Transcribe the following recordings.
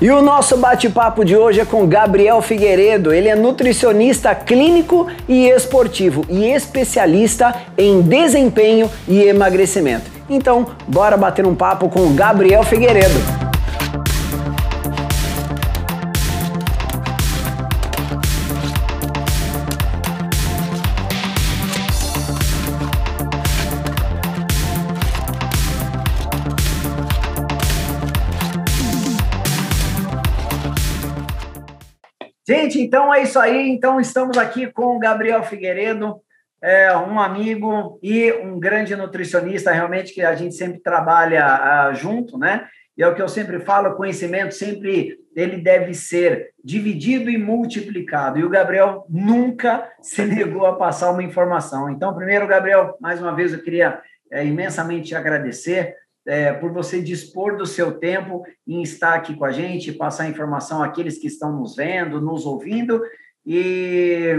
E o nosso bate-papo de hoje é com Gabriel Figueiredo. Ele é nutricionista clínico e esportivo e especialista em desempenho e emagrecimento. Então, bora bater um papo com Gabriel Figueiredo. Gente, então é isso aí. Então estamos aqui com o Gabriel Figueiredo, é, um amigo e um grande nutricionista, realmente que a gente sempre trabalha uh, junto, né? E é o que eu sempre falo, conhecimento sempre ele deve ser dividido e multiplicado. E o Gabriel nunca se negou a passar uma informação. Então, primeiro, Gabriel, mais uma vez eu queria é, imensamente agradecer é, por você dispor do seu tempo em estar aqui com a gente, passar informação àqueles que estão nos vendo, nos ouvindo. E,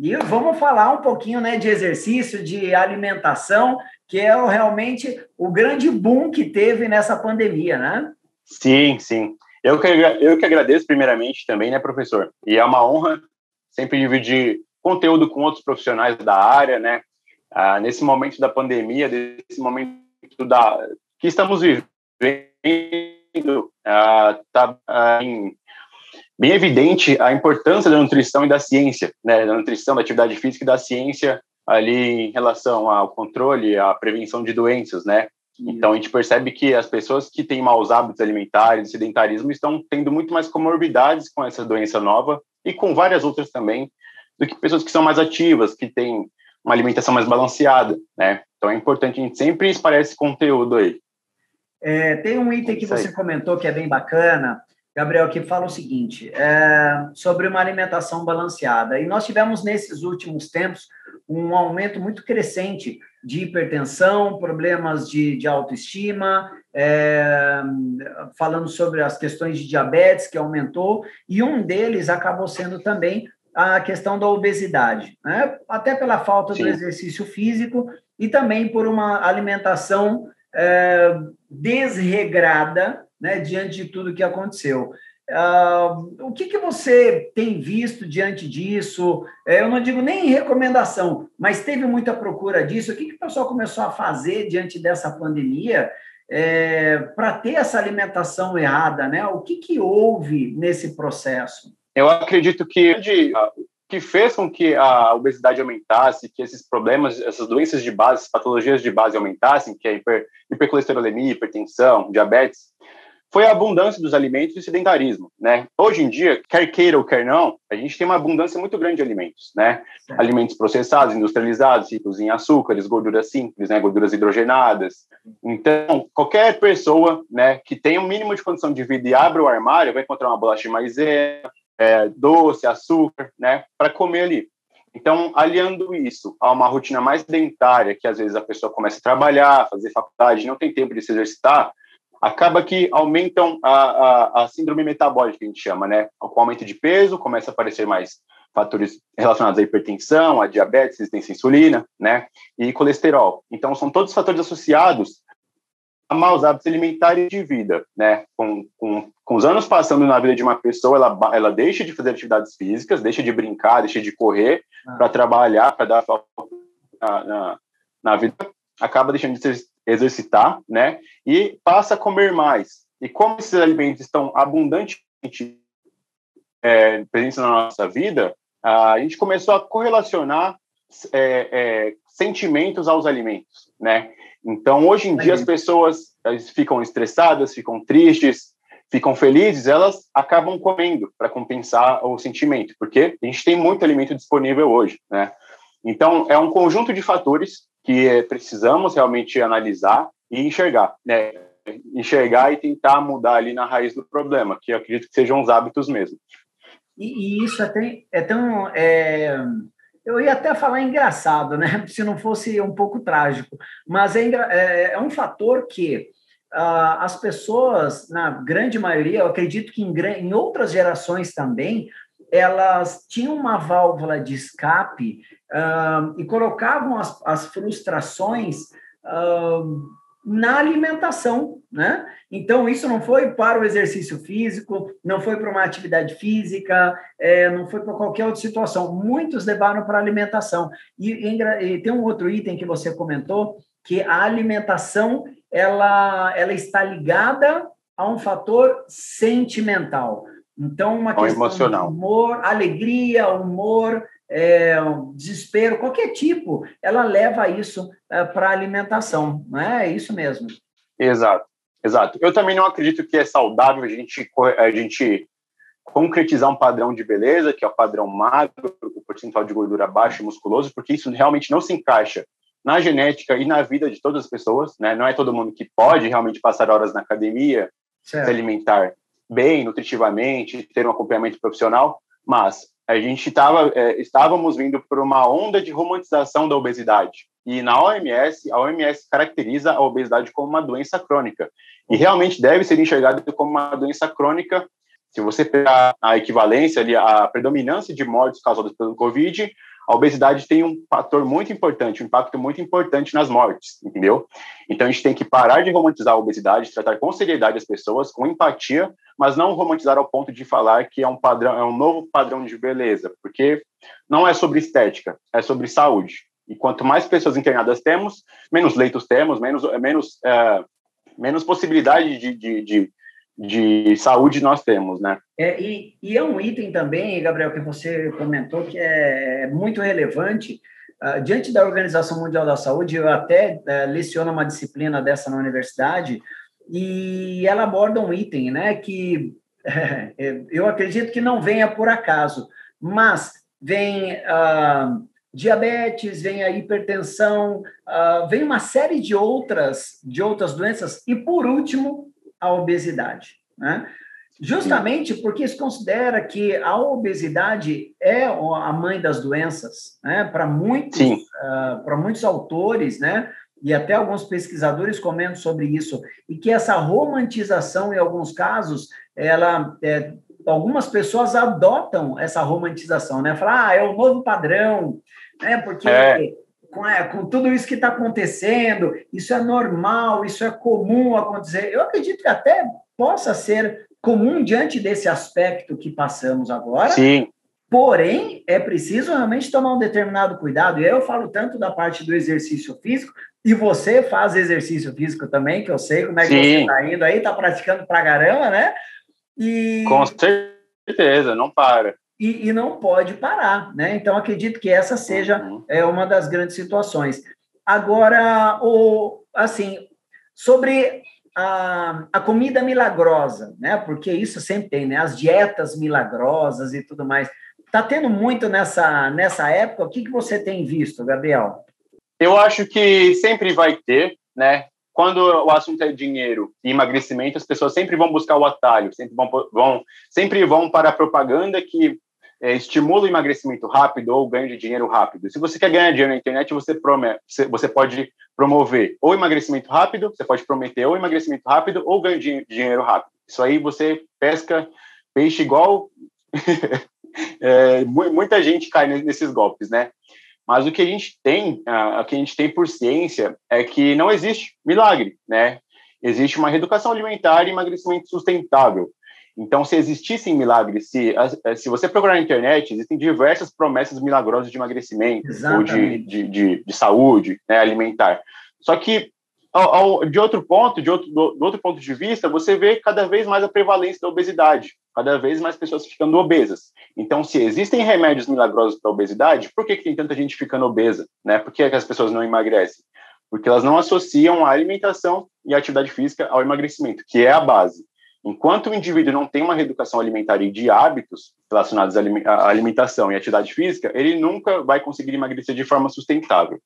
e vamos falar um pouquinho né, de exercício, de alimentação, que é realmente o grande boom que teve nessa pandemia, né? Sim, sim. Eu que, eu que agradeço primeiramente também, né, professor? E é uma honra sempre dividir conteúdo com outros profissionais da área, né? Ah, nesse momento da pandemia, nesse momento da, que estamos vivendo está ah, bem evidente a importância da nutrição e da ciência, né, da nutrição, da atividade física e da ciência ali em relação ao controle, à prevenção de doenças, né? Então a gente percebe que as pessoas que têm maus hábitos alimentares, sedentarismo, estão tendo muito mais comorbidades com essa doença nova e com várias outras também, do que pessoas que são mais ativas, que têm uma alimentação mais balanceada, né? Então é importante a gente sempre espalhar esse conteúdo aí. É, tem um item que você comentou que é bem bacana, Gabriel, que fala o seguinte, é, sobre uma alimentação balanceada. E nós tivemos, nesses últimos tempos, um aumento muito crescente de hipertensão, problemas de, de autoestima, é, falando sobre as questões de diabetes, que aumentou, e um deles acabou sendo também a questão da obesidade, né? até pela falta Sim. do exercício físico e também por uma alimentação é, desregrada né, diante de tudo que aconteceu. Uh, o que, que você tem visto diante disso? É, eu não digo nem recomendação, mas teve muita procura disso. O que, que o pessoal começou a fazer diante dessa pandemia é, para ter essa alimentação errada? Né? O que, que houve nesse processo? Eu acredito que que fez com que a obesidade aumentasse, que esses problemas, essas doenças de base, patologias de base aumentassem, que é hiper, hipercolesterolemia, hipertensão, diabetes, foi a abundância dos alimentos e o sedentarismo, né? Hoje em dia, quer queira ou quer não, a gente tem uma abundância muito grande de alimentos, né? Alimentos processados, industrializados, ricos em açúcares, gorduras simples, né? Gorduras hidrogenadas. Então, qualquer pessoa, né, que tenha um mínimo de condição de vida e abra o armário, vai encontrar uma bolacha de maisena, é, doce, açúcar, né, para comer ali. Então, aliando isso a uma rotina mais sedentária, que às vezes a pessoa começa a trabalhar, fazer faculdade, não tem tempo de se exercitar, acaba que aumentam a, a, a síndrome metabólica, que a gente chama, né? Com aumento de peso, começa a aparecer mais fatores relacionados à hipertensão, à diabetes, resistência à insulina, né? E colesterol. Então, são todos fatores associados maus hábitos alimentares de vida, né? Com, com, com os anos passando na vida de uma pessoa, ela, ela deixa de fazer atividades físicas, deixa de brincar, deixa de correr ah. para trabalhar, para dar na, na, na vida, acaba deixando de se exercitar, né? E passa a comer mais. E como esses alimentos estão abundantemente é, presentes na nossa vida, a gente começou a correlacionar é, é, sentimentos aos alimentos, né? Então, hoje em dia, as pessoas ficam estressadas, ficam tristes, ficam felizes, elas acabam comendo para compensar o sentimento, porque a gente tem muito alimento disponível hoje, né? Então, é um conjunto de fatores que precisamos realmente analisar e enxergar, né? Enxergar e tentar mudar ali na raiz do problema, que eu acredito que sejam os hábitos mesmo. E, e isso é tão, é tão é eu ia até falar engraçado, né? Se não fosse um pouco trágico, mas é, é, é um fator que uh, as pessoas, na grande maioria, eu acredito que em, em outras gerações também, elas tinham uma válvula de escape uh, e colocavam as, as frustrações uh, na alimentação, né? Então, isso não foi para o exercício físico, não foi para uma atividade física, é, não foi para qualquer outra situação. Muitos levaram para a alimentação. E, e, tem um outro item que você comentou, que a alimentação ela, ela está ligada a um fator sentimental. Então, uma questão emocional. de humor, alegria, humor, é, desespero, qualquer tipo, ela leva isso é, para a alimentação, não é? é isso mesmo. Exato, exato. Eu também não acredito que é saudável a gente, a gente concretizar um padrão de beleza, que é o padrão magro, o percentual de gordura baixo e musculoso, porque isso realmente não se encaixa na genética e na vida de todas as pessoas, né? Não é todo mundo que pode realmente passar horas na academia, certo. se alimentar bem, nutritivamente, ter um acompanhamento profissional, mas a gente tava, é, estávamos vindo por uma onda de romantização da obesidade. E na OMS, a OMS caracteriza a obesidade como uma doença crônica. E realmente deve ser enxergada como uma doença crônica. Se você pegar a equivalência ali, a predominância de mortes causadas pelo Covid, a obesidade tem um fator muito importante, um impacto muito importante nas mortes, entendeu? Então a gente tem que parar de romantizar a obesidade, tratar com seriedade as pessoas, com empatia, mas não romantizar ao ponto de falar que é um padrão, é um novo padrão de beleza, porque não é sobre estética, é sobre saúde. E quanto mais pessoas internadas temos, menos leitos temos, menos menos é, menos possibilidade de, de, de de saúde nós temos, né? É, e, e, é um item também, Gabriel, que você comentou que é muito relevante. Uh, diante da Organização Mundial da Saúde, eu até uh, leciono uma disciplina dessa na universidade, e ela aborda um item, né, que uh, eu acredito que não venha por acaso, mas vem diabetes, vem a hipertensão, vem uma série de outras, de outras doenças, e por último, a obesidade. Né? Justamente porque se considera que a obesidade é a mãe das doenças, né? Para muitos, uh, para muitos autores, né? E até alguns pesquisadores comentam sobre isso e que essa romantização, em alguns casos, ela é, algumas pessoas adotam essa romantização, né? Falar, ah, é o novo padrão, né? Porque é com, é, com tudo isso que está acontecendo, isso é normal, isso é comum acontecer. Eu acredito que até possa ser comum diante desse aspecto que passamos agora. Sim. Porém, é preciso realmente tomar um determinado cuidado. E eu falo tanto da parte do exercício físico, e você faz exercício físico também, que eu sei como é que Sim. você está indo aí, está praticando pra caramba, né? E... Com certeza, não para e, e, não pode parar, né? Então acredito que essa seja uhum. é, uma das grandes situações. Agora, o, assim, sobre a, a comida milagrosa, né? Porque isso sempre tem, né? As dietas milagrosas e tudo mais. Está tendo muito nessa, nessa época. O que, que você tem visto, Gabriel? Eu acho que sempre vai ter, né? Quando o assunto é dinheiro e emagrecimento, as pessoas sempre vão buscar o atalho, sempre vão, vão sempre vão para a propaganda que é, estimula o emagrecimento rápido ou ganho de dinheiro rápido. Se você quer ganhar dinheiro na internet, você, promete, você pode promover ou emagrecimento rápido, você pode prometer ou emagrecimento rápido ou ganho de dinheiro rápido. Isso aí você pesca peixe igual. é, muita gente cai nesses golpes, né? Mas o que a gente tem, o que a gente tem por ciência é que não existe milagre, né? Existe uma reeducação alimentar e emagrecimento sustentável. Então, se existissem milagres, se, eh, se você procurar na internet, existem diversas promessas milagrosas de emagrecimento Exatamente. ou de, de, de, de saúde né, alimentar. Só que, ao, ao, de outro ponto, de outro, do, do, outro ponto de vista, você vê cada vez mais a prevalência da obesidade, cada vez mais pessoas ficando obesas. Então, se existem remédios milagrosos para a obesidade, por que, que tem tanta gente ficando obesa? Né? Por que, que as pessoas não emagrecem? Porque elas não associam a alimentação e a atividade física ao emagrecimento, que é a base. Enquanto o indivíduo não tem uma reeducação alimentar e de hábitos relacionados à alimentação e atividade física, ele nunca vai conseguir emagrecer de forma sustentável.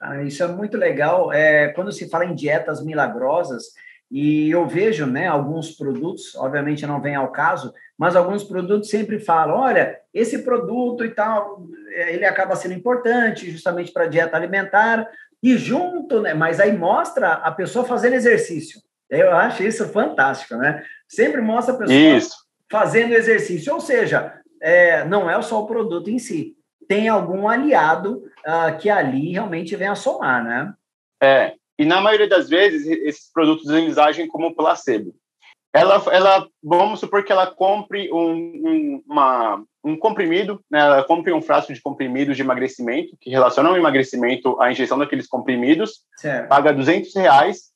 Ah, isso é muito legal. É, quando se fala em dietas milagrosas, e eu vejo né, alguns produtos, obviamente não vem ao caso, mas alguns produtos sempre falam: olha, esse produto e tal, ele acaba sendo importante justamente para a dieta alimentar, e junto, né, mas aí mostra a pessoa fazendo exercício. Eu acho isso fantástico, né? Sempre mostra a pessoa isso. fazendo exercício, ou seja, é, não é só o produto em si, tem algum aliado uh, que ali realmente vem a somar, né? É, E na maioria das vezes, esses produtos eles agem como placebo. Ela, ela, vamos supor que ela compre um, um, uma, um comprimido, né? ela compre um frasco de comprimidos de emagrecimento, que relaciona o emagrecimento à injeção daqueles comprimidos, certo. paga 200 reais,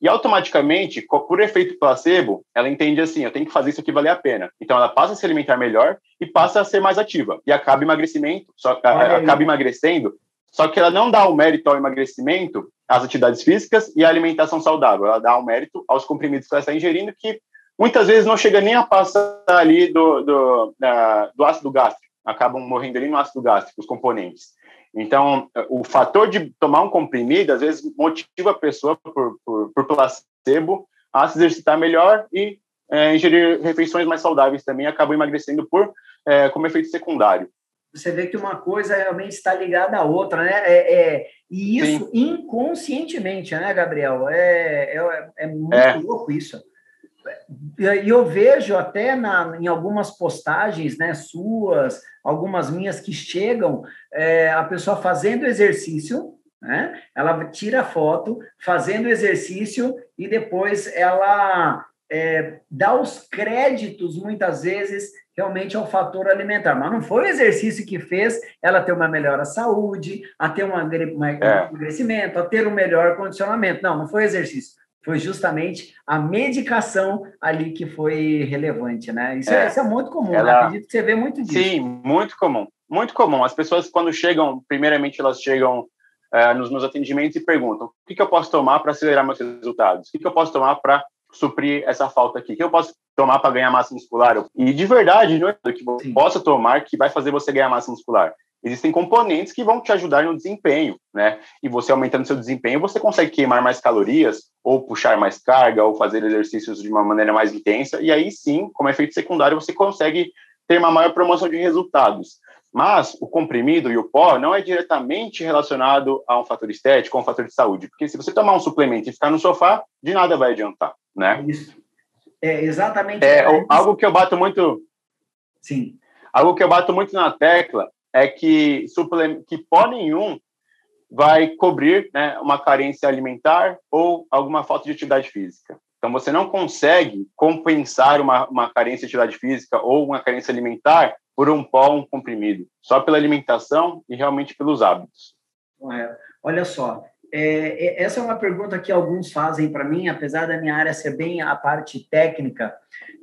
e automaticamente, por efeito placebo, ela entende assim, eu tenho que fazer isso aqui valer a pena. Então ela passa a se alimentar melhor e passa a ser mais ativa. E acaba emagrecimento, só, acaba emagrecendo, só que ela não dá o mérito ao emagrecimento as atividades físicas e a alimentação saudável. Ela dá o um mérito aos comprimidos que ela está ingerindo, que muitas vezes não chega nem a passar ali do, do, uh, do ácido gástrico, acabam morrendo ali no ácido gástrico, os componentes. Então, o fator de tomar um comprimido, às vezes, motiva a pessoa, por, por, por placebo, a se exercitar melhor e é, ingerir refeições mais saudáveis também, acaba emagrecendo por é, como efeito secundário você vê que uma coisa realmente está ligada à outra, né? É, é e isso Sim. inconscientemente, né, Gabriel? É, é, é muito é. louco isso. E eu vejo até na, em algumas postagens, né, suas, algumas minhas que chegam, é, a pessoa fazendo exercício, né? Ela tira foto, fazendo exercício e depois ela é, dá os créditos, muitas vezes, realmente ao fator alimentar. Mas não foi o exercício que fez ela ter uma melhor saúde, a ter um é. emagrecimento, a ter um melhor condicionamento. Não, não foi exercício. Foi justamente a medicação ali que foi relevante, né? Isso é, é isso é muito comum, ela... né? acredito que você vê muito disso. Sim, muito comum. Muito comum. As pessoas, quando chegam, primeiramente, elas chegam é, nos meus atendimentos e perguntam: o que, que eu posso tomar para acelerar meus resultados? O que, que eu posso tomar para suprir essa falta aqui? O que eu posso tomar para ganhar massa muscular? E de verdade, não é que você possa tomar que vai fazer você ganhar massa muscular. Existem componentes que vão te ajudar no desempenho, né? E você aumentando seu desempenho, você consegue queimar mais calorias, ou puxar mais carga, ou fazer exercícios de uma maneira mais intensa. E aí sim, como efeito secundário, você consegue ter uma maior promoção de resultados. Mas o comprimido e o pó não é diretamente relacionado a um fator estético ou um fator de saúde, porque se você tomar um suplemento e ficar no sofá, de nada vai adiantar, né? Isso. É exatamente. É, algo que eu bato muito. Sim. Algo que eu bato muito na tecla é que que pó nenhum vai cobrir né, uma carência alimentar ou alguma falta de atividade física. Então, você não consegue compensar uma, uma carência de atividade física ou uma carência alimentar por um pó, um comprimido, só pela alimentação e realmente pelos hábitos. É, olha só, é, é, essa é uma pergunta que alguns fazem para mim, apesar da minha área ser bem a parte técnica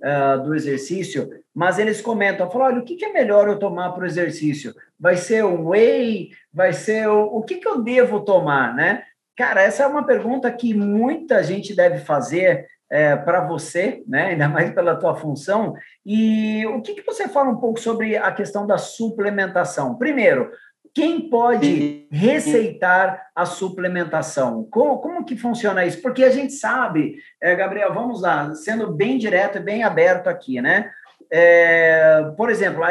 uh, do exercício, mas eles comentam, falam, olha, o que, que é melhor eu tomar para o exercício? Vai ser um whey? Vai ser o, o que, que eu devo tomar, né? Cara, essa é uma pergunta que muita gente deve fazer é, para você, né? ainda mais pela tua função. E o que, que você fala um pouco sobre a questão da suplementação? Primeiro, quem pode receitar a suplementação? Como, como que funciona isso? Porque a gente sabe, é, Gabriel, vamos lá, sendo bem direto e bem aberto aqui, né? É, por exemplo,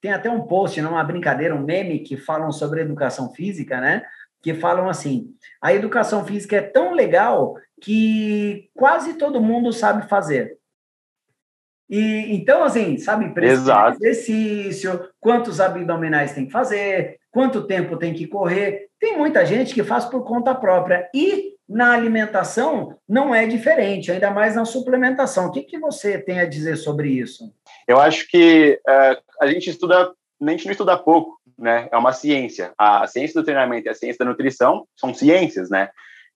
tem até um post, não, uma brincadeira, um meme que falam sobre educação física, né? Que falam assim: a educação física é tão legal que quase todo mundo sabe fazer. E então, assim, sabe, Exato. exercício, quantos abdominais tem que fazer, quanto tempo tem que correr. Tem muita gente que faz por conta própria. E na alimentação não é diferente, ainda mais na suplementação. O que, que você tem a dizer sobre isso? Eu acho que uh, a gente estuda, a gente não estuda pouco, né? É uma ciência. A ciência do treinamento e a ciência da nutrição são ciências, né?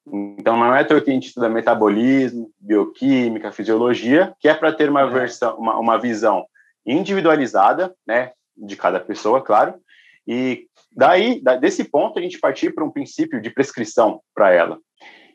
Então, não é que a gente estuda metabolismo, bioquímica, fisiologia, que é para ter uma, é. versão, uma, uma visão individualizada, né, de cada pessoa, claro, e daí, desse ponto, a gente partir para um princípio de prescrição para ela.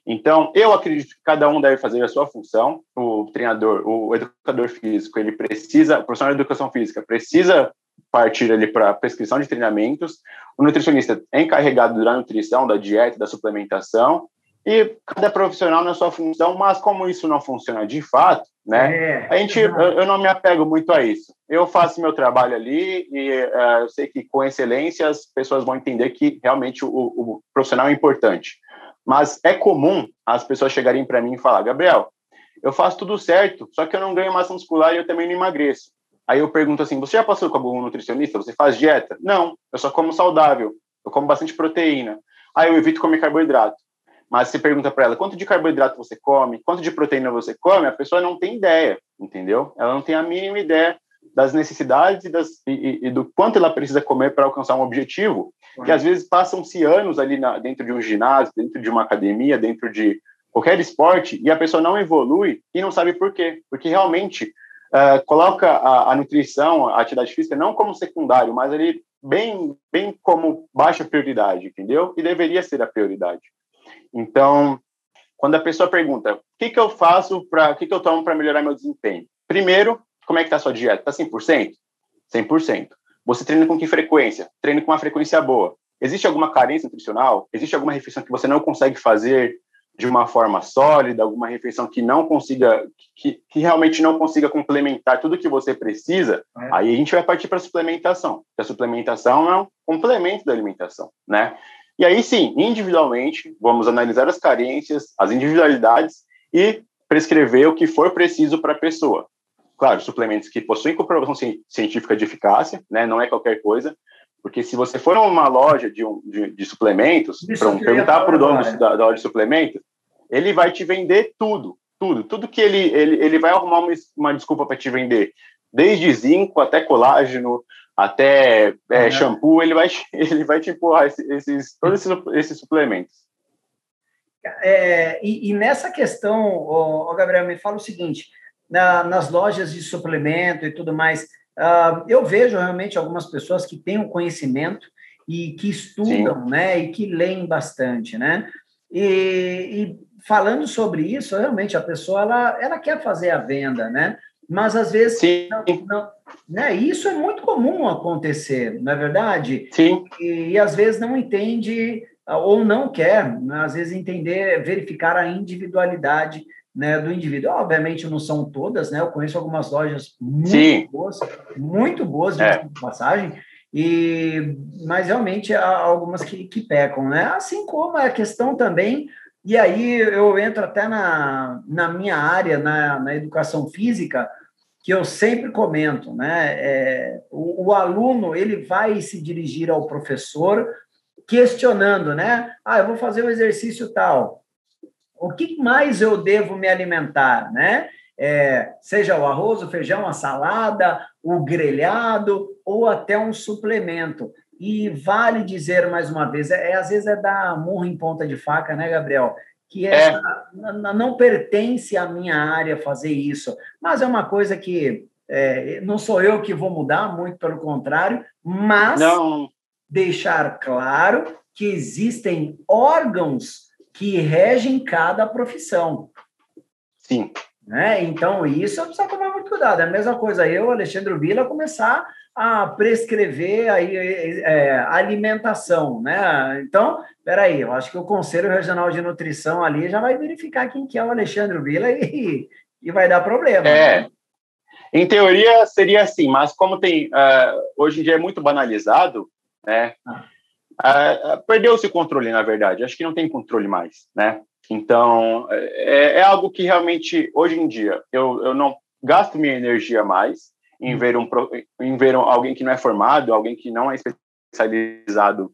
Então, eu acredito que cada um deve fazer a sua função. O treinador, o educador físico, ele precisa, o profissional de educação física precisa partir ali para prescrição de treinamentos. O nutricionista é encarregado da nutrição, da dieta, da suplementação e cada profissional na sua função, mas como isso não funciona de fato, né? É, a gente, eu, eu, não me apego muito a isso. Eu faço meu trabalho ali e uh, eu sei que com excelência as pessoas vão entender que realmente o, o profissional é importante. Mas é comum as pessoas chegarem para mim e falar, Gabriel, eu faço tudo certo, só que eu não ganho massa muscular e eu também não emagreço. Aí eu pergunto assim, você já passou com algum nutricionista? Você faz dieta? Não, eu só como saudável, eu como bastante proteína. Aí eu evito comer carboidrato. Mas se pergunta para ela quanto de carboidrato você come, quanto de proteína você come, a pessoa não tem ideia, entendeu? Ela não tem a mínima ideia das necessidades e, das, e, e do quanto ela precisa comer para alcançar um objetivo. Que às vezes passam-se anos ali na, dentro de um ginásio, dentro de uma academia, dentro de qualquer esporte, e a pessoa não evolui e não sabe por quê. Porque realmente uh, coloca a, a, nutrição, a atividade física, não como secundário, mas ali bem, bem como baixa prioridade, entendeu? E deveria ser a prioridade. Então, quando a pessoa pergunta, o que, que eu faço para, o que, que eu tomo para melhorar meu desempenho? Primeiro, como é que está a sua dieta? Está 100%? 100%. Você treina com que frequência? Treina com uma frequência boa. Existe alguma carência nutricional? Existe alguma refeição que você não consegue fazer de uma forma sólida, alguma refeição que não consiga, que, que realmente não consiga complementar tudo que você precisa, é. aí a gente vai partir para a suplementação. A suplementação é um complemento da alimentação, né? E aí sim, individualmente, vamos analisar as carências, as individualidades e prescrever o que for preciso para a pessoa. Claro, suplementos que possuem comprovação científica de eficácia, né, não é qualquer coisa, porque se você for a uma loja de, um, de, de suplementos, para perguntar para o dono da, da, loja de suplementos, ele vai te vender tudo, tudo, tudo que ele, ele, ele vai arrumar uma, uma desculpa para te vender, desde zinco até colágeno, até é, shampoo, ele vai, ele vai te empurrar esses, todos esses, esses suplementos. É, e, e, nessa questão, oh, Gabriel, me fala o seguinte: na, nas lojas de suplemento e tudo mais, uh, eu vejo realmente algumas pessoas que têm um conhecimento e que estudam, Sim. né, e que leem bastante, né? E, e, falando sobre isso, realmente a pessoa ela, ela quer fazer a venda, né? Mas às vezes Sim. Não, não, né? Isso é muito comum acontecer, não é verdade? Sim. E, e às vezes não entende ou não quer, né? às vezes entender, verificar a individualidade né, do indivíduo. Obviamente não são todas, né? Eu conheço algumas lojas muito Sim. boas, muito boas de é. passagem, e mas realmente há algumas que, que pecam, né? Assim como a questão também, e aí eu entro até na, na minha área, na, na educação física, que eu sempre comento, né? É, o, o aluno ele vai se dirigir ao professor questionando, né? Ah, eu vou fazer um exercício tal o que mais eu devo me alimentar, né? É, seja o arroz, o feijão, a salada, o grelhado ou até um suplemento. E vale dizer mais uma vez, é, é às vezes é dar murro em ponta de faca, né, Gabriel? Que é. não pertence à minha área fazer isso, mas é uma coisa que é, não sou eu que vou mudar, muito pelo contrário, mas não. deixar claro que existem órgãos que regem cada profissão. Sim. Né? Então, isso precisa tomar muito cuidado. É a mesma coisa eu, Alexandre Vila, começar a prescrever aí, é, alimentação, né? Então, peraí, eu acho que o Conselho Regional de Nutrição ali já vai verificar quem que é o Alexandre Vila e, e vai dar problema. É, né? em teoria seria assim, mas como tem, uh, hoje em dia é muito banalizado, né? Ah Uh, Perdeu-se o controle, na verdade. Acho que não tem controle mais, né? Então, é, é, algo que realmente, hoje em dia, eu, eu não gasto minha energia mais em ver, um, em ver alguém que não é formado, alguém que não é especializado,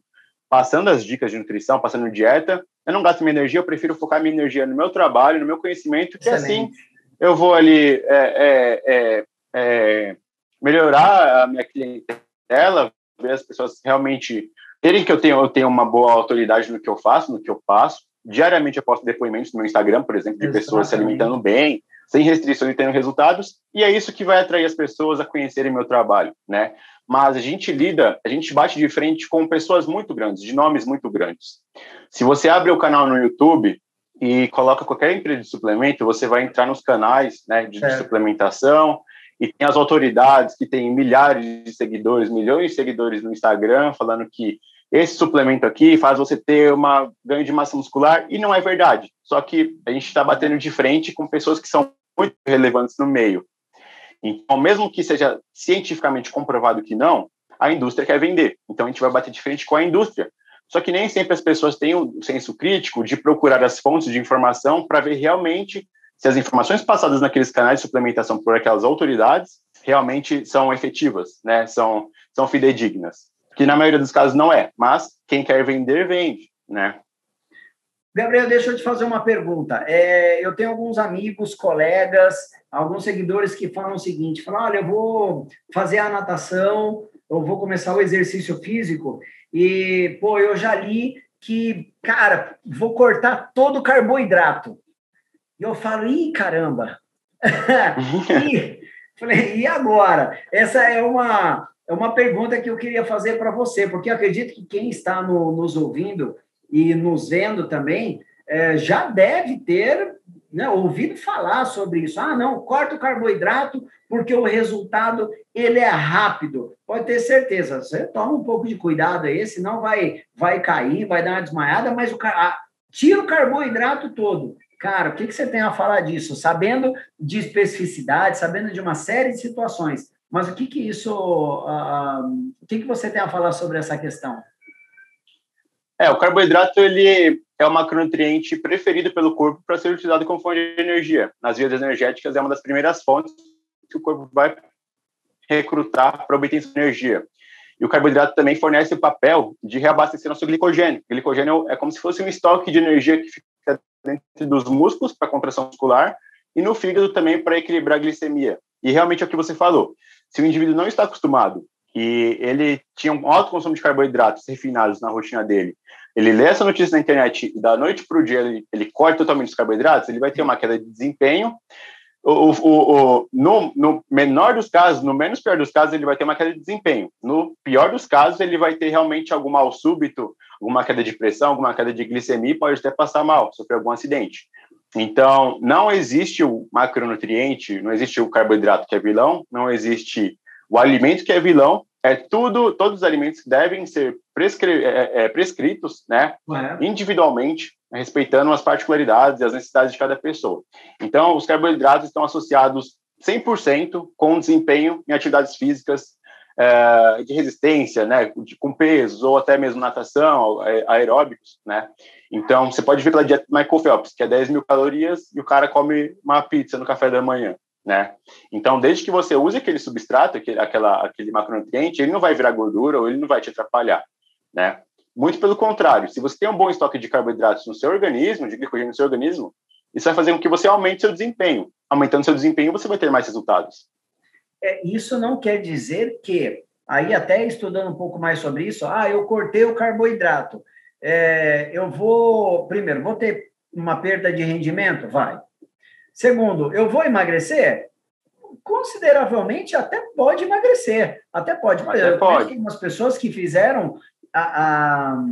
passando as dicas de nutrição, passando dieta. Eu não gasto minha energia, eu prefiro focar minha energia no meu trabalho, no meu conhecimento, que assim Excelente. assim eu vou ali é, é, é, é melhorar a minha clientela, ver as pessoas realmente terem que eu tenho, eu tenho uma boa autoridade no que eu faço, no que eu passo. Diariamente eu posto depoimentos no meu Instagram, por exemplo, de Exatamente. pessoas se alimentando bem, sem restrições e tendo resultados, e é isso que vai atrair as pessoas a conhecerem meu trabalho, né? Mas a gente lida, a gente bate de frente com pessoas muito grandes, de nomes muito grandes. Se você abre o canal no YouTube e coloca qualquer empresa de suplemento, você vai entrar nos canais né, de, de suplementação, e tem as autoridades que têm milhares de seguidores, milhões de seguidores no Instagram, falando que esse suplemento aqui faz você ter uma ganho de massa muscular e não é verdade. Só que a gente está batendo de frente com pessoas que são muito relevantes no meio. Então, mesmo que seja cientificamente comprovado que não, a indústria quer vender. Então, a gente vai bater de frente com a indústria. Só que nem sempre as pessoas têm o senso crítico de procurar as fontes de informação para ver realmente se as informações passadas naqueles canais de suplementação por aquelas autoridades realmente são efetivas, né? São, são fidedignas que na maioria dos casos não é, mas quem quer vender, vende, né? Gabriel, deixa eu te fazer uma pergunta. É, eu tenho alguns amigos, colegas, alguns seguidores que falam o seguinte: falam, olha, eu vou fazer a natação, eu vou começar o exercício físico, e, pô, eu já li que, cara, vou cortar todo o carboidrato. E eu falo, ih, caramba! e, falei, e agora? Essa é uma, é uma pergunta que eu queria fazer para você, porque eu acredito que quem está no, nos ouvindo e nos vendo também é, já deve ter né, ouvido falar sobre isso. Ah, não, corta o carboidrato porque o resultado ele é rápido. Pode ter certeza, você toma um pouco de cuidado aí, senão vai, vai cair, vai dar uma desmaiada, mas o, a, tira o carboidrato todo. Cara, o que, que você tem a falar disso? Sabendo de especificidade, sabendo de uma série de situações. Mas o que, que isso. Uh, o que, que você tem a falar sobre essa questão? É, o carboidrato ele é o macronutriente preferido pelo corpo para ser utilizado como fonte de energia. Nas vias energéticas é uma das primeiras fontes que o corpo vai recrutar para obter energia. E o carboidrato também fornece o papel de reabastecer nosso glicogênio. O glicogênio é como se fosse um estoque de energia que fica dentro dos músculos para contração muscular e no fígado também para equilibrar a glicemia. E realmente é o que você falou. Se o indivíduo não está acostumado e ele tinha um alto consumo de carboidratos refinados na rotina dele, ele lê essa notícia na internet e da noite para o dia ele, ele corta totalmente os carboidratos, ele vai ter uma queda de desempenho. O, o, o, no, no, menor dos casos, no menos pior dos casos, ele vai ter uma queda de desempenho. No pior dos casos, ele vai ter realmente algum mal súbito, alguma queda de pressão, alguma queda de glicemia, pode até passar mal, sofrer algum acidente. Então, não existe o macronutriente, não existe o carboidrato que é vilão, não existe o alimento que é vilão, é tudo, todos os alimentos devem ser prescri é, é, prescritos, né, é. individualmente, respeitando as particularidades e as necessidades de cada pessoa. Então, os carboidratos estão associados 100% com desempenho em atividades físicas é, de resistência, né, de, com pesos ou até mesmo natação, aeróbicos, né. Então, você pode ver pela dieta Michael Phelps, que é 10 mil calorias e o cara come uma pizza no café da manhã né? Então, desde que você use aquele substrato, aquele, aquela, aquele macronutriente, ele não vai virar gordura ou ele não vai te atrapalhar, né? Muito pelo contrário, se você tem um bom estoque de carboidratos no seu organismo, de glicogênio no seu organismo, isso vai fazer com que você aumente seu desempenho. Aumentando seu desempenho, você vai ter mais resultados. É, isso não quer dizer que, aí até estudando um pouco mais sobre isso, ah, eu cortei o carboidrato, é, eu vou, primeiro, vou ter uma perda de rendimento? Vai. Segundo, eu vou emagrecer? Consideravelmente até pode emagrecer, até pode. Até pode. Tem umas pessoas que fizeram a, a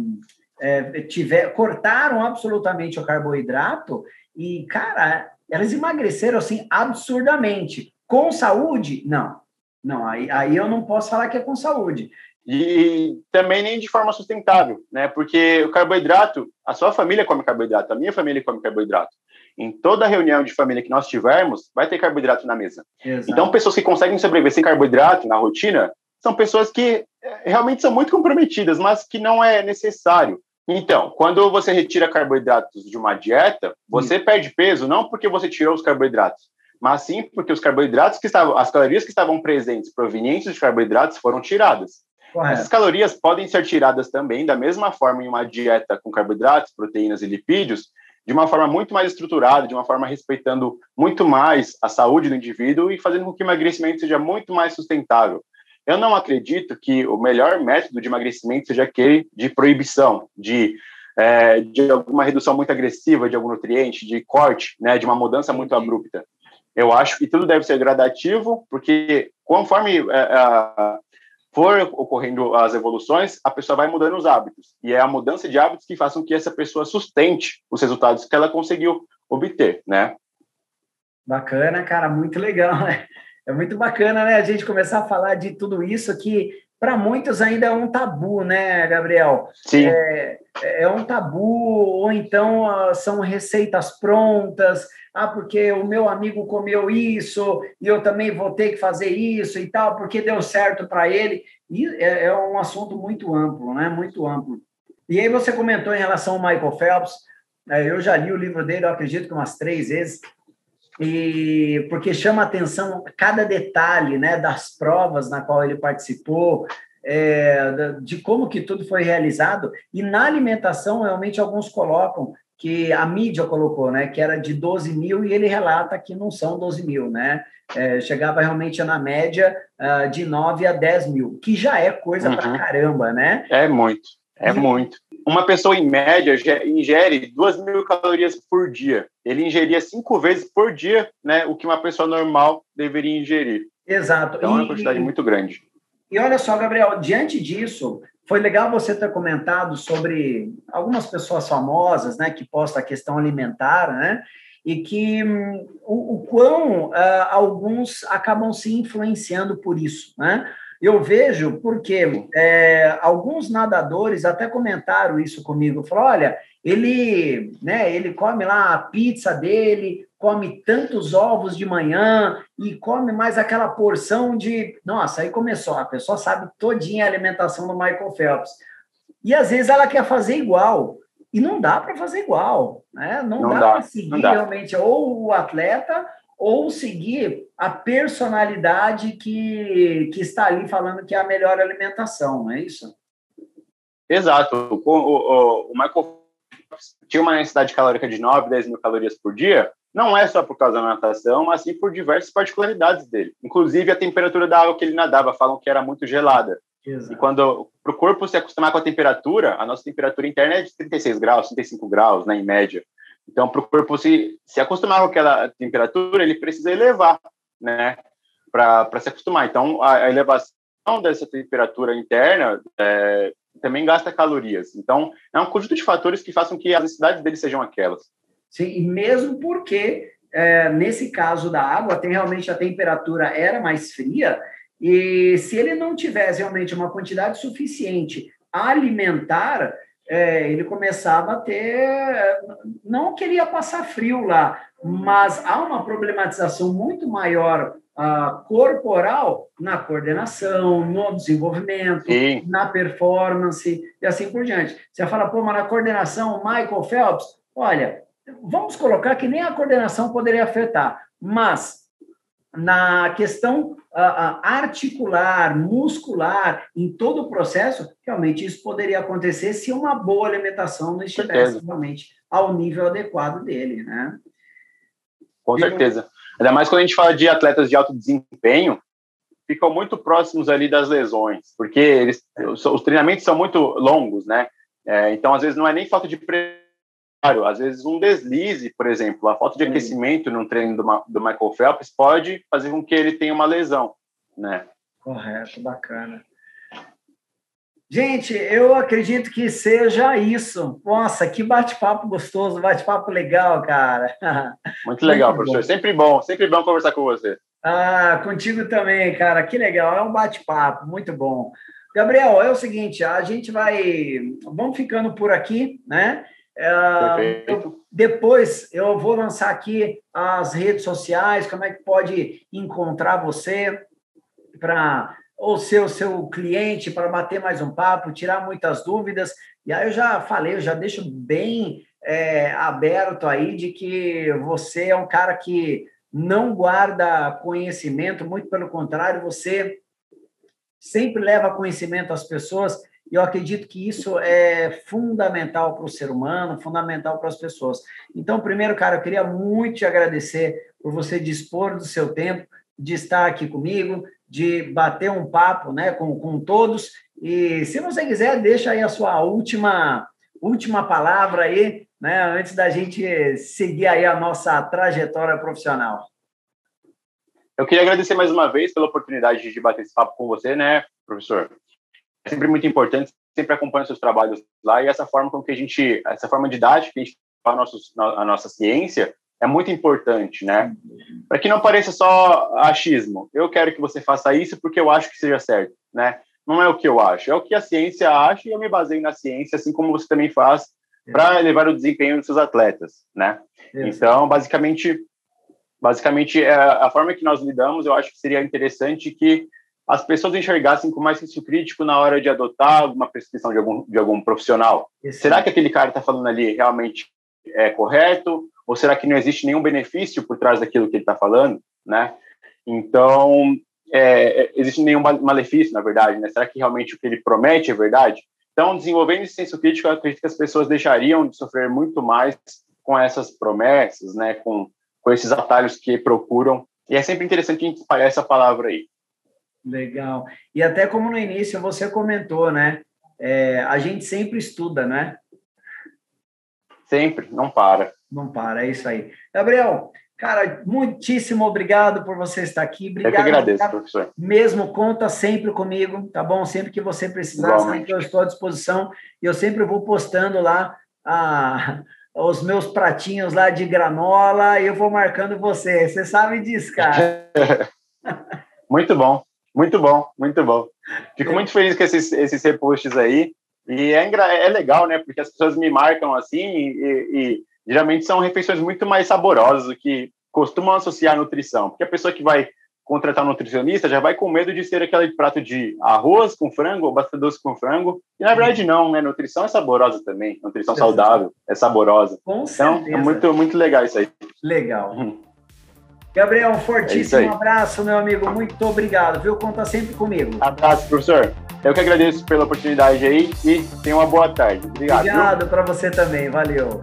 é, tiver, cortaram absolutamente o carboidrato e, cara, elas emagreceram assim absurdamente. Com saúde? Não. Não, aí, aí eu não posso falar que é com saúde. E também nem de forma sustentável, né? Porque o carboidrato, a sua família come carboidrato, a minha família come carboidrato em toda reunião de família que nós tivermos, vai ter carboidrato na mesa. Exato. Então, pessoas que conseguem sobreviver sem carboidrato na rotina são pessoas que eh, realmente são muito comprometidas, mas que não é necessário. Então, quando você retira carboidratos de uma dieta, você hum. perde peso não porque você tirou os carboidratos, mas sim porque os carboidratos que estavam, as calorias que estavam presentes provenientes de carboidratos foram tiradas. Correto. Essas calorias podem ser tiradas também da mesma forma em uma dieta com carboidratos, proteínas e lipídios, de uma forma muito mais estruturada, de uma forma respeitando muito mais a saúde do indivíduo e fazendo com que o emagrecimento seja muito mais sustentável. Eu não acredito que o melhor método de emagrecimento seja aquele de proibição, de, é, de alguma redução muito agressiva de algum nutriente, de corte, né, de uma mudança muito abrupta. Eu acho que tudo deve ser gradativo, porque conforme é, é for ocorrendo as evoluções, a pessoa vai mudando os hábitos. E é a mudança de hábitos que faz com que essa pessoa sustente os resultados que ela conseguiu obter, né? Bacana, cara, muito legal, né? É muito bacana, né, a gente começar a falar de tudo isso que para muitos ainda é um tabu, né, Gabriel? Sim. É, é um tabu, ou então uh, são receitas prontas, ah, porque o meu amigo comeu isso e eu também vou ter que fazer isso e tal, porque deu certo para ele. E é, é, um assunto muito amplo, né? Muito amplo. E aí você comentou em relação ao Michael Phelps, né? eu já li o livro dele, eu acredito que umas três vezes, e porque chama atenção cada detalhe, né, das provas na qual ele participou, é, de como que tudo foi realizado. E na alimentação, realmente, alguns colocam que a mídia colocou, né, que era de 12 mil, e ele relata que não são 12 mil, né? É, chegava realmente na média uh, de 9 a 10 mil, que já é coisa uhum. pra caramba, né? É muito, é e... muito. Uma pessoa, em média, ingere 2 mil calorias por dia. Ele ingeria cinco vezes por dia né, o que uma pessoa normal deveria ingerir. Exato. Então, é uma quantidade muito grande. E olha só, Gabriel, diante disso, foi legal você ter comentado sobre algumas pessoas famosas, né, que postam a questão alimentar, né, e que um, o, o, quão uh, alguns acabam se influenciando por isso, né? Eu vejo porque é, alguns nadadores até comentaram isso comigo, falaram, olha, ele, né, ele come lá a pizza dele, come tantos ovos de manhã e come mais aquela porção de. Nossa, aí começou, a pessoa sabe todinha a alimentação do Michael Phelps. E às vezes ela quer fazer igual. E não dá para fazer igual. Né? Não, não dá, dá para seguir realmente ou o atleta ou seguir a personalidade que, que está ali falando que é a melhor alimentação, não é isso? Exato. O, o, o Michael tinha uma necessidade calórica de 9, 10 mil calorias por dia, não é só por causa da natação, mas sim por diversas particularidades dele. Inclusive a temperatura da água que ele nadava, falam que era muito gelada. Exato. E quando para o corpo se acostumar com a temperatura, a nossa temperatura interna é de 36 graus, 35 graus, né, em média. Então, para o corpo se, se acostumar com aquela temperatura, ele precisa elevar, né, para se acostumar. Então, a, a, elevação dessa temperatura interna é, também gasta calorias. Então, é um conjunto de fatores que façam que as necessidades dele sejam aquelas. Sim, e mesmo porque, é, nesse caso da água, tem realmente a temperatura era mais fria, e se ele não tivesse realmente uma quantidade suficiente alimentar, é, ele começava a ter. Não queria passar frio lá, mas há uma problematização muito maior uh, corporal na coordenação, no desenvolvimento, Sim. na performance e assim por diante. Você fala, pô, mas na coordenação, Michael Phelps, olha, vamos colocar que nem a coordenação poderia afetar, mas na questão uh, articular, muscular, em todo o processo, realmente isso poderia acontecer se uma boa alimentação não estivesse realmente ao nível adequado dele, né? Com certeza. Ainda mais quando a gente fala de atletas de alto desempenho, ficam muito próximos ali das lesões, porque eles, os, os treinamentos são muito longos, né? É, então, às vezes, não é nem falta de às vezes um deslize, por exemplo, a falta de aquecimento no treino do, do Michael Phelps pode fazer com que ele tenha uma lesão, né? Correto, bacana. Gente, eu acredito que seja isso. Nossa, que bate-papo gostoso, bate-papo legal, cara. Muito legal, professor. Bom. Sempre bom, sempre bom conversar com você. Ah, contigo também, cara. Que legal. É um bate-papo, muito bom. Gabriel, é o seguinte, a gente vai, vamos ficando por aqui, né? É, eu, depois eu vou lançar aqui as redes sociais, como é que pode encontrar você para ou ser o seu cliente para bater mais um papo, tirar muitas dúvidas. E aí eu já falei, eu já deixo bem é, aberto aí de que você é um cara que não guarda conhecimento, muito pelo contrário, você sempre leva conhecimento às pessoas e eu acredito que isso é fundamental para o ser humano, fundamental para as pessoas. Então, primeiro, cara, eu queria muito te agradecer por você dispor do seu tempo, de estar aqui comigo, de bater um papo né, com, com todos. E se você quiser, deixa aí a sua última, última palavra aí, né, antes da gente seguir aí a nossa trajetória profissional. Eu queria agradecer mais uma vez pela oportunidade de bater esse papo com você, né, professor? É sempre muito importante, sempre acompanha seus trabalhos lá e essa forma com que a gente, essa forma didática que a gente faz a, nossos, a nossa ciência é muito importante, né? Para que não pareça só achismo. Eu quero que você faça isso porque eu acho que seja certo, né? Não é o que eu acho, é o que a ciência acha e eu me baseio na ciência, assim como você também faz para elevar o desempenho dos seus atletas, né? Então, basicamente, basicamente é a forma que nós lidamos, eu acho que seria interessante que as pessoas enxergassem com mais senso crítico na hora de adotar alguma prescrição de algum, de algum profissional. Será que aquele cara está falando ali realmente é correto? Ou será que não existe nenhum benefício por trás daquilo que ele está falando? Né? Então, é, é, existe nenhum malefício, na verdade. Né? Será que realmente o que ele promete é verdade? Então, desenvolvendo esse senso crítico, eu acredito que as pessoas deixariam de sofrer muito mais com essas promessas, né, com, com esses atalhos que procuram. E é sempre interessante a gente espalhar essa palavra aí. Legal. E até como no início você comentou, né? É, a gente sempre estuda, né? Sempre, não para. Não para, é isso aí. Gabriel, cara, muitíssimo obrigado por você estar aqui. Obrigado, eu que agradeço, professor. Mesmo, conta sempre comigo, tá bom? Sempre que você precisar, sempre eu estou à disposição. E eu sempre vou postando lá a, os meus pratinhos lá de granola e eu vou marcando você. Você sabe disso, cara. muito bom. Muito bom, muito bom. Fico é. muito feliz com esses, esses reposts aí. E é, é legal, né? Porque as pessoas me marcam assim e, e geralmente são refeições muito mais saborosas do que costumam associar a nutrição. Porque a pessoa que vai contratar um nutricionista já vai com medo de ser aquele prato de arroz com frango ou batata doce com frango. E na verdade não, né? Nutrição é saborosa também. Nutrição saudável é saborosa. Com então certeza. é muito, muito legal isso aí. Legal. Gabriel, um fortíssimo é abraço, meu amigo. Muito obrigado, viu? Conta sempre comigo. Abraço, professor. Eu que agradeço pela oportunidade aí e tenha uma boa tarde. Obrigado. Obrigado para você também. Valeu.